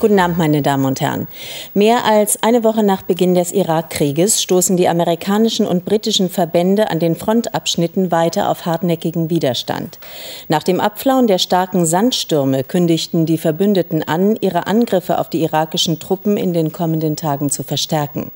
Guten Abend, meine Damen und Herren. Mehr als eine Woche nach Beginn des Irakkrieges stoßen die amerikanischen und britischen Verbände an den Frontabschnitten weiter auf hartnäckigen Widerstand. Nach dem Abflauen der starken Sandstürme kündigten die Verbündeten an, ihre Angriffe auf die irakischen Truppen in den kommenden Tagen zu verstärken.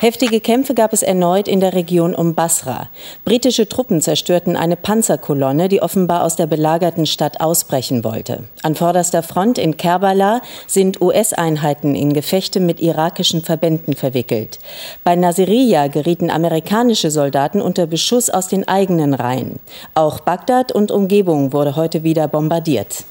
Heftige Kämpfe gab es erneut in der Region um Basra. Britische Truppen zerstörten eine Panzerkolonne, die offenbar aus der belagerten Stadt ausbrechen wollte. An vorderster Front in Kerbala sind US-Einheiten in Gefechte mit irakischen Verbänden verwickelt. Bei Nasiriyah gerieten amerikanische Soldaten unter Beschuss aus den eigenen Reihen. Auch Bagdad und Umgebung wurde heute wieder bombardiert.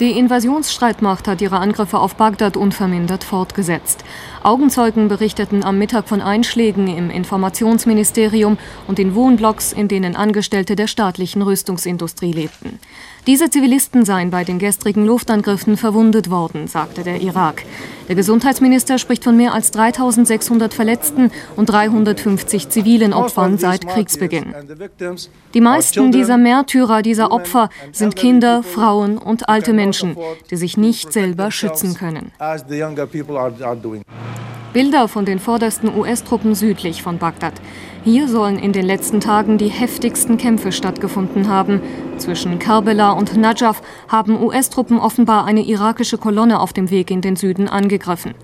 Die Invasionsstreitmacht hat ihre Angriffe auf Bagdad unvermindert fortgesetzt. Augenzeugen berichteten am Mittag von Einschlägen im Informationsministerium und in Wohnblocks, in denen Angestellte der staatlichen Rüstungsindustrie lebten. Diese Zivilisten seien bei den gestrigen Luftangriffen verwundet worden, sagte der Irak. Der Gesundheitsminister spricht von mehr als 3600 Verletzten und 350 zivilen Opfern seit Kriegsbeginn. Die meisten dieser Märtyrer, dieser Opfer sind Kinder, Frauen und alte Menschen, die sich nicht selber schützen können. Bilder von den vordersten US-Truppen südlich von Bagdad. Hier sollen in den letzten Tagen die heftigsten Kämpfe stattgefunden haben. Zwischen Karbala und Najaf haben US-Truppen offenbar eine irakische Kolonne auf dem Weg in den Süden angegriffen.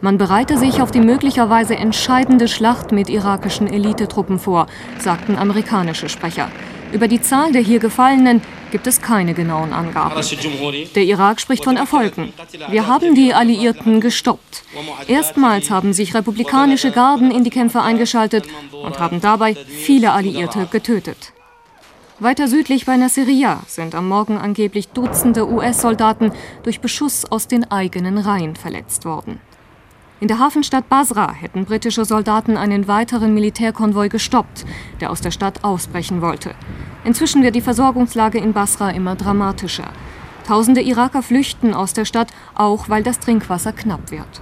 Man bereite sich auf die möglicherweise entscheidende Schlacht mit irakischen Elitetruppen vor, sagten amerikanische Sprecher. Über die Zahl der hier Gefallenen gibt es keine genauen Angaben. Der Irak spricht von Erfolgen. Wir haben die Alliierten gestoppt. Erstmals haben sich republikanische Garden in die Kämpfe eingeschaltet und haben dabei viele Alliierte getötet. Weiter südlich bei Nasiriyah sind am Morgen angeblich Dutzende US-Soldaten durch Beschuss aus den eigenen Reihen verletzt worden. In der Hafenstadt Basra hätten britische Soldaten einen weiteren Militärkonvoi gestoppt, der aus der Stadt ausbrechen wollte. Inzwischen wird die Versorgungslage in Basra immer dramatischer. Tausende Iraker flüchten aus der Stadt, auch weil das Trinkwasser knapp wird.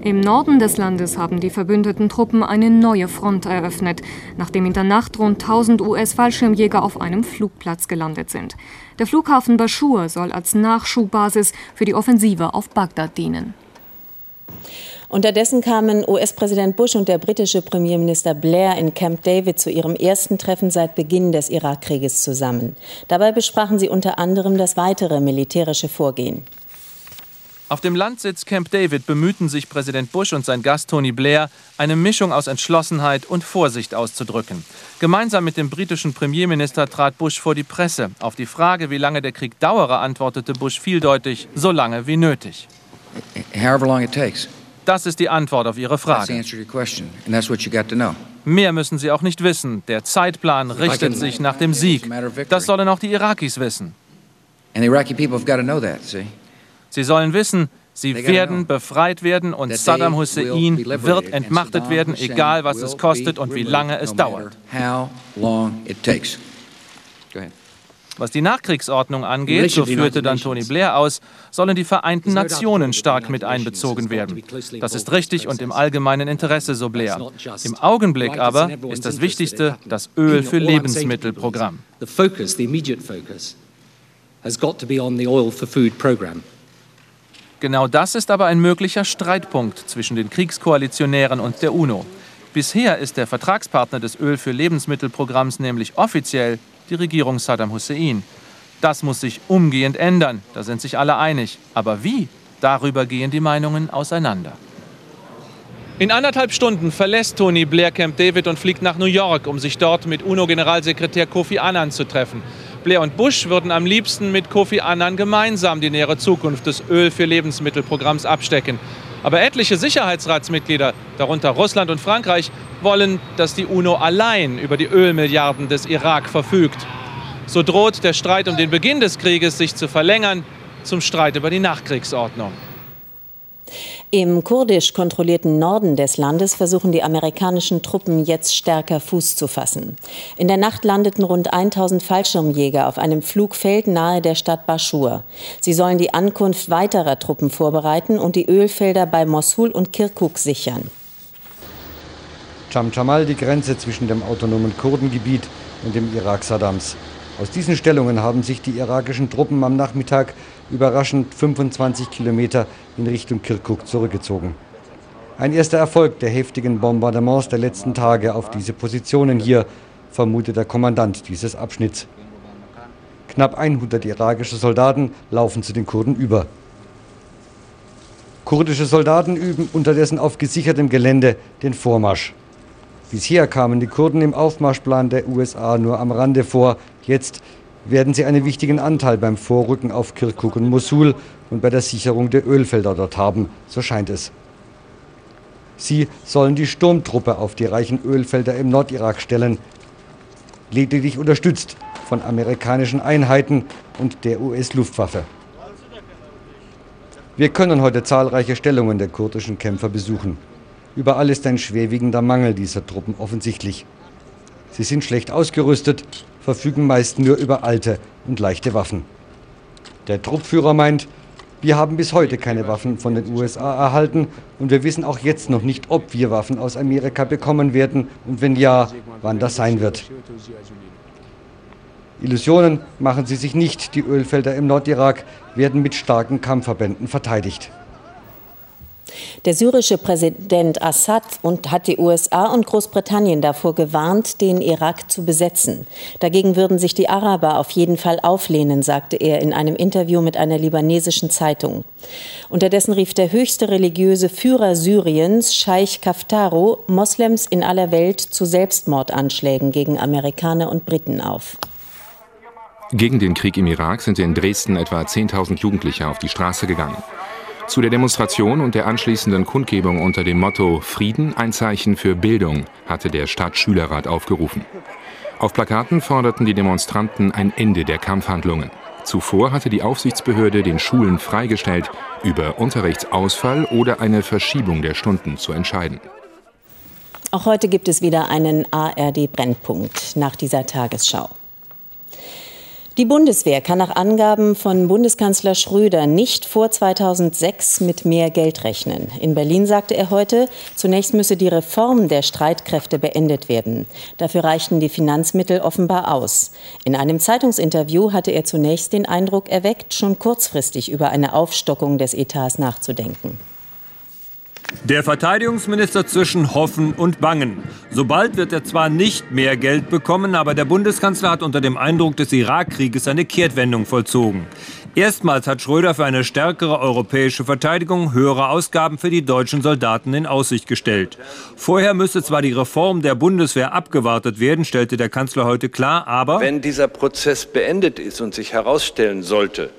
Im Norden des Landes haben die verbündeten Truppen eine neue Front eröffnet, nachdem in der Nacht rund 1000 US-Fallschirmjäger auf einem Flugplatz gelandet sind. Der Flughafen Bashur soll als Nachschubbasis für die Offensive auf Bagdad dienen. Unterdessen kamen US-Präsident Bush und der britische Premierminister Blair in Camp David zu ihrem ersten Treffen seit Beginn des Irakkrieges zusammen. Dabei besprachen sie unter anderem das weitere militärische Vorgehen. Auf dem Landsitz Camp David bemühten sich Präsident Bush und sein Gast Tony Blair, eine Mischung aus Entschlossenheit und Vorsicht auszudrücken. Gemeinsam mit dem britischen Premierminister trat Bush vor die Presse. Auf die Frage, wie lange der Krieg dauere, antwortete Bush vieldeutig, so lange wie nötig. However long it takes. Das ist die Antwort auf Ihre Frage. Mehr müssen Sie auch nicht wissen. Der Zeitplan richtet sich nach dem Sieg. Das sollen auch die Irakis wissen. Sie sollen wissen, sie werden befreit werden und Saddam Hussein wird entmachtet werden, egal was es kostet und wie lange es dauert. Was die Nachkriegsordnung angeht, so führte dann Tony Blair aus, sollen die Vereinten Nationen stark mit einbezogen werden. Das ist richtig und im allgemeinen Interesse, so Blair. Im Augenblick aber ist das Wichtigste das Öl für Lebensmittelprogramm. Genau das ist aber ein möglicher Streitpunkt zwischen den Kriegskoalitionären und der UNO. Bisher ist der Vertragspartner des Öl für Lebensmittelprogramms nämlich offiziell die Regierung Saddam Hussein. Das muss sich umgehend ändern, da sind sich alle einig. Aber wie? Darüber gehen die Meinungen auseinander. In anderthalb Stunden verlässt Tony Blair Camp David und fliegt nach New York, um sich dort mit UNO-Generalsekretär Kofi Annan zu treffen. Blair und Bush würden am liebsten mit Kofi Annan gemeinsam die nähere Zukunft des Öl für Lebensmittelprogramms abstecken. Aber etliche Sicherheitsratsmitglieder, darunter Russland und Frankreich, wollen, dass die UNO allein über die Ölmilliarden des Irak verfügt. So droht der Streit um den Beginn des Krieges sich zu verlängern zum Streit über die Nachkriegsordnung. Im kurdisch kontrollierten Norden des Landes versuchen die amerikanischen Truppen jetzt stärker Fuß zu fassen. In der Nacht landeten rund 1000 Fallschirmjäger auf einem Flugfeld nahe der Stadt Baschur. Sie sollen die Ankunft weiterer Truppen vorbereiten und die Ölfelder bei Mosul und Kirkuk sichern. Chamchamal, die Grenze zwischen dem autonomen Kurdengebiet und dem Irak Saddams. Aus diesen Stellungen haben sich die irakischen Truppen am Nachmittag überraschend 25 Kilometer in Richtung Kirkuk zurückgezogen. Ein erster Erfolg der heftigen Bombardements der letzten Tage auf diese Positionen hier, vermutet der Kommandant dieses Abschnitts. Knapp 100 irakische Soldaten laufen zu den Kurden über. Kurdische Soldaten üben unterdessen auf gesichertem Gelände den Vormarsch. Bisher kamen die Kurden im Aufmarschplan der USA nur am Rande vor. Jetzt werden sie einen wichtigen Anteil beim Vorrücken auf Kirkuk und Mosul und bei der Sicherung der Ölfelder dort haben, so scheint es. Sie sollen die Sturmtruppe auf die reichen Ölfelder im Nordirak stellen, lediglich unterstützt von amerikanischen Einheiten und der US-Luftwaffe. Wir können heute zahlreiche Stellungen der kurdischen Kämpfer besuchen. Überall ist ein schwerwiegender Mangel dieser Truppen offensichtlich. Sie sind schlecht ausgerüstet, verfügen meist nur über alte und leichte Waffen. Der Truppführer meint, wir haben bis heute keine Waffen von den USA erhalten und wir wissen auch jetzt noch nicht, ob wir Waffen aus Amerika bekommen werden und wenn ja, wann das sein wird. Illusionen machen sie sich nicht, die Ölfelder im Nordirak werden mit starken Kampfverbänden verteidigt. Der syrische Präsident Assad und hat die USA und Großbritannien davor gewarnt, den Irak zu besetzen. Dagegen würden sich die Araber auf jeden Fall auflehnen, sagte er in einem Interview mit einer libanesischen Zeitung. Unterdessen rief der höchste religiöse Führer Syriens, Scheich Kaftaro, Moslems in aller Welt zu Selbstmordanschlägen gegen Amerikaner und Briten auf. Gegen den Krieg im Irak sind in Dresden etwa 10.000 Jugendliche auf die Straße gegangen. Zu der Demonstration und der anschließenden Kundgebung unter dem Motto Frieden ein Zeichen für Bildung hatte der Stadtschülerrat aufgerufen. Auf Plakaten forderten die Demonstranten ein Ende der Kampfhandlungen. Zuvor hatte die Aufsichtsbehörde den Schulen freigestellt, über Unterrichtsausfall oder eine Verschiebung der Stunden zu entscheiden. Auch heute gibt es wieder einen ARD-Brennpunkt nach dieser Tagesschau. Die Bundeswehr kann nach Angaben von Bundeskanzler Schröder nicht vor 2006 mit mehr Geld rechnen. In Berlin sagte er heute, zunächst müsse die Reform der Streitkräfte beendet werden. Dafür reichten die Finanzmittel offenbar aus. In einem Zeitungsinterview hatte er zunächst den Eindruck erweckt, schon kurzfristig über eine Aufstockung des Etats nachzudenken. Der Verteidigungsminister zwischen Hoffen und Bangen. Sobald wird er zwar nicht mehr Geld bekommen, aber der Bundeskanzler hat unter dem Eindruck des Irakkrieges eine Kehrtwendung vollzogen. Erstmals hat Schröder für eine stärkere europäische Verteidigung höhere Ausgaben für die deutschen Soldaten in Aussicht gestellt. Vorher müsse zwar die Reform der Bundeswehr abgewartet werden, stellte der Kanzler heute klar, aber wenn dieser Prozess beendet ist und sich herausstellen sollte,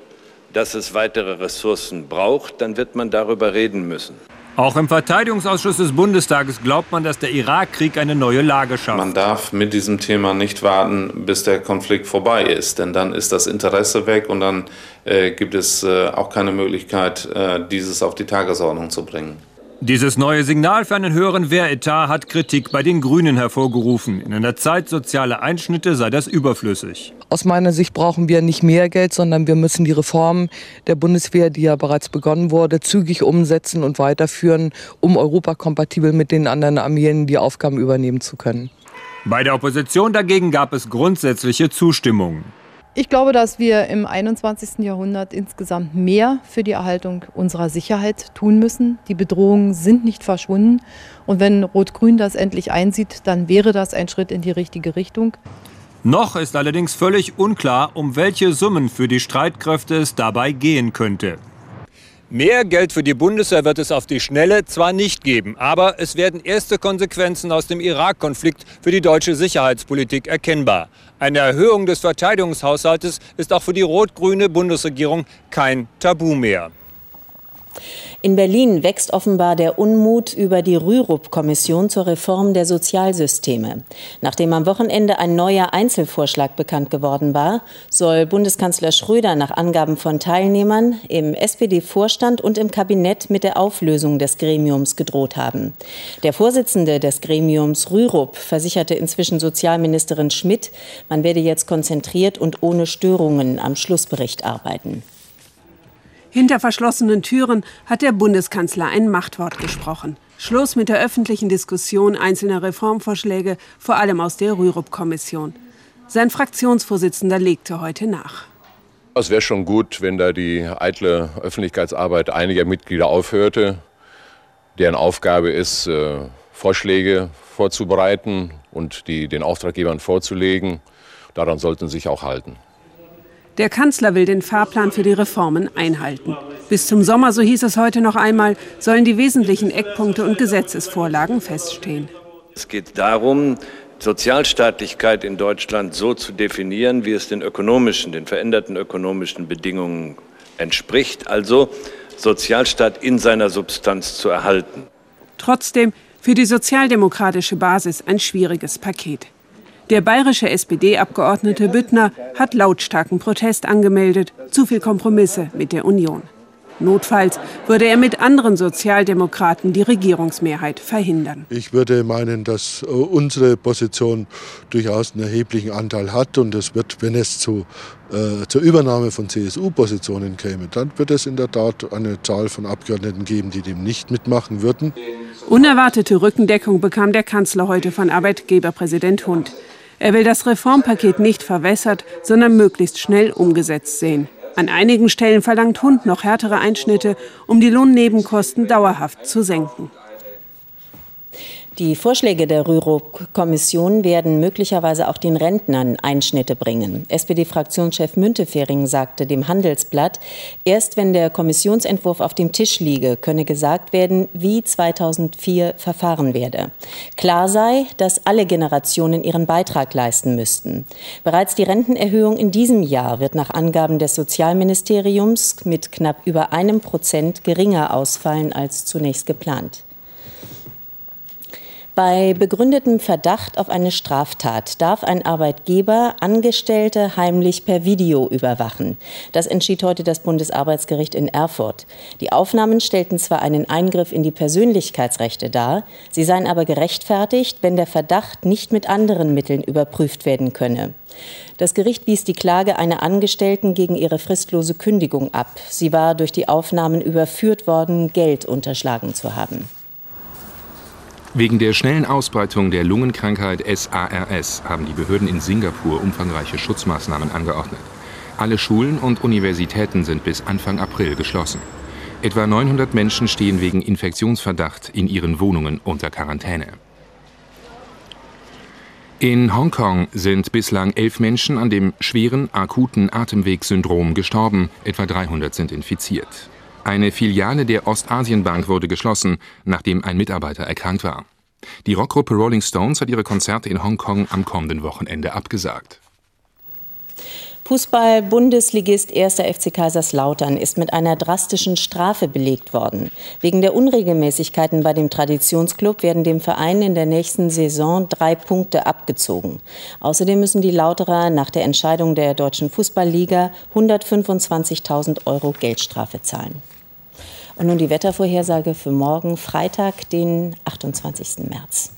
dass es weitere Ressourcen braucht, dann wird man darüber reden müssen. Auch im Verteidigungsausschuss des Bundestages glaubt man, dass der Irakkrieg eine neue Lage schafft. Man darf mit diesem Thema nicht warten, bis der Konflikt vorbei ist, denn dann ist das Interesse weg und dann äh, gibt es äh, auch keine Möglichkeit, äh, dieses auf die Tagesordnung zu bringen. Dieses neue Signal für einen höheren Wehretat hat Kritik bei den Grünen hervorgerufen. In einer Zeit sozialer Einschnitte sei das überflüssig. Aus meiner Sicht brauchen wir nicht mehr Geld, sondern wir müssen die Reform der Bundeswehr, die ja bereits begonnen wurde, zügig umsetzen und weiterführen, um europakompatibel mit den anderen Armeen die Aufgaben übernehmen zu können. Bei der Opposition dagegen gab es grundsätzliche Zustimmung. Ich glaube, dass wir im 21. Jahrhundert insgesamt mehr für die Erhaltung unserer Sicherheit tun müssen. Die Bedrohungen sind nicht verschwunden. Und wenn Rot-Grün das endlich einsieht, dann wäre das ein Schritt in die richtige Richtung. Noch ist allerdings völlig unklar, um welche Summen für die Streitkräfte es dabei gehen könnte. Mehr Geld für die Bundeswehr wird es auf die Schnelle zwar nicht geben, aber es werden erste Konsequenzen aus dem Irak-Konflikt für die deutsche Sicherheitspolitik erkennbar. Eine Erhöhung des Verteidigungshaushaltes ist auch für die rot-grüne Bundesregierung kein Tabu mehr. In Berlin wächst offenbar der Unmut über die Rürup-Kommission zur Reform der Sozialsysteme. Nachdem am Wochenende ein neuer Einzelvorschlag bekannt geworden war, soll Bundeskanzler Schröder nach Angaben von Teilnehmern im SPD-Vorstand und im Kabinett mit der Auflösung des Gremiums gedroht haben. Der Vorsitzende des Gremiums Rürup versicherte inzwischen Sozialministerin Schmidt, man werde jetzt konzentriert und ohne Störungen am Schlussbericht arbeiten. Hinter verschlossenen Türen hat der Bundeskanzler ein Machtwort gesprochen. Schluss mit der öffentlichen Diskussion einzelner Reformvorschläge, vor allem aus der Rürup-Kommission. Sein Fraktionsvorsitzender legte heute nach. Es wäre schon gut, wenn da die eitle Öffentlichkeitsarbeit einiger Mitglieder aufhörte, deren Aufgabe ist, äh, Vorschläge vorzubereiten und die den Auftraggebern vorzulegen. Daran sollten sie sich auch halten. Der Kanzler will den Fahrplan für die Reformen einhalten. Bis zum Sommer, so hieß es heute noch einmal, sollen die wesentlichen Eckpunkte und Gesetzesvorlagen feststehen. Es geht darum, Sozialstaatlichkeit in Deutschland so zu definieren, wie es den ökonomischen, den veränderten ökonomischen Bedingungen entspricht, also Sozialstaat in seiner Substanz zu erhalten. Trotzdem für die sozialdemokratische Basis ein schwieriges Paket. Der bayerische SPD-Abgeordnete Büttner hat lautstarken Protest angemeldet, zu viel Kompromisse mit der Union. Notfalls würde er mit anderen Sozialdemokraten die Regierungsmehrheit verhindern. Ich würde meinen, dass äh, unsere Position durchaus einen erheblichen Anteil hat und es wird, wenn es zu, äh, zur Übernahme von CSU-Positionen käme, dann wird es in der Tat eine Zahl von Abgeordneten geben, die dem nicht mitmachen würden. Unerwartete Rückendeckung bekam der Kanzler heute von Arbeitgeberpräsident Hund. Er will das Reformpaket nicht verwässert, sondern möglichst schnell umgesetzt sehen. An einigen Stellen verlangt Hund noch härtere Einschnitte, um die Lohnnebenkosten dauerhaft zu senken. Die Vorschläge der Rürup-Kommission werden möglicherweise auch den Rentnern Einschnitte bringen. SPD-Fraktionschef Müntefering sagte dem Handelsblatt, erst wenn der Kommissionsentwurf auf dem Tisch liege, könne gesagt werden, wie 2004 verfahren werde. Klar sei, dass alle Generationen ihren Beitrag leisten müssten. Bereits die Rentenerhöhung in diesem Jahr wird nach Angaben des Sozialministeriums mit knapp über einem Prozent geringer ausfallen als zunächst geplant. Bei begründetem Verdacht auf eine Straftat darf ein Arbeitgeber Angestellte heimlich per Video überwachen. Das entschied heute das Bundesarbeitsgericht in Erfurt. Die Aufnahmen stellten zwar einen Eingriff in die Persönlichkeitsrechte dar, sie seien aber gerechtfertigt, wenn der Verdacht nicht mit anderen Mitteln überprüft werden könne. Das Gericht wies die Klage einer Angestellten gegen ihre fristlose Kündigung ab. Sie war durch die Aufnahmen überführt worden, Geld unterschlagen zu haben. Wegen der schnellen Ausbreitung der Lungenkrankheit SARS haben die Behörden in Singapur umfangreiche Schutzmaßnahmen angeordnet. Alle Schulen und Universitäten sind bis Anfang April geschlossen. Etwa 900 Menschen stehen wegen Infektionsverdacht in ihren Wohnungen unter Quarantäne. In Hongkong sind bislang elf Menschen an dem schweren akuten Atemwegssyndrom gestorben, etwa 300 sind infiziert. Eine Filiale der Ostasienbank wurde geschlossen, nachdem ein Mitarbeiter erkrankt war. Die Rockgruppe Rolling Stones hat ihre Konzerte in Hongkong am kommenden Wochenende abgesagt. Fußball-Bundesligist 1. FC Kaiserslautern ist mit einer drastischen Strafe belegt worden. Wegen der Unregelmäßigkeiten bei dem Traditionsclub werden dem Verein in der nächsten Saison drei Punkte abgezogen. Außerdem müssen die Lauterer nach der Entscheidung der Deutschen Fußballliga 125.000 Euro Geldstrafe zahlen. Und nun die Wettervorhersage für morgen, Freitag, den 28. März.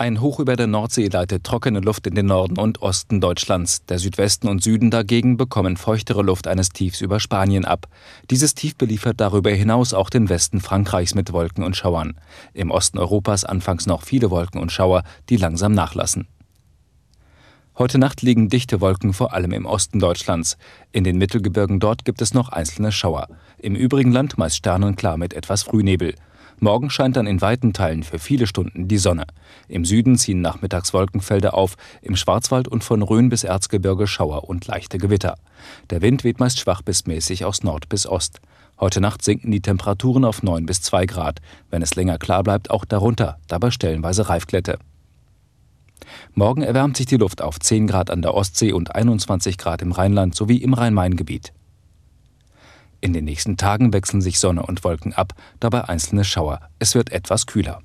Ein Hoch über der Nordsee leitet trockene Luft in den Norden und Osten Deutschlands. Der Südwesten und Süden dagegen bekommen feuchtere Luft eines Tiefs über Spanien ab. Dieses Tief beliefert darüber hinaus auch den Westen Frankreichs mit Wolken und Schauern. Im Osten Europas anfangs noch viele Wolken und Schauer, die langsam nachlassen. Heute Nacht liegen dichte Wolken vor allem im Osten Deutschlands. In den Mittelgebirgen dort gibt es noch einzelne Schauer. Im übrigen Land meist sternenklar mit etwas Frühnebel. Morgen scheint dann in weiten Teilen für viele Stunden die Sonne. Im Süden ziehen nachmittags Wolkenfelder auf, im Schwarzwald und von Rhön bis Erzgebirge Schauer und leichte Gewitter. Der Wind weht meist schwach bis mäßig aus Nord bis Ost. Heute Nacht sinken die Temperaturen auf 9 bis 2 Grad. Wenn es länger klar bleibt, auch darunter, dabei stellenweise Reifglätte. Morgen erwärmt sich die Luft auf 10 Grad an der Ostsee und 21 Grad im Rheinland sowie im Rhein-Main-Gebiet. In den nächsten Tagen wechseln sich Sonne und Wolken ab, dabei einzelne Schauer. Es wird etwas kühler.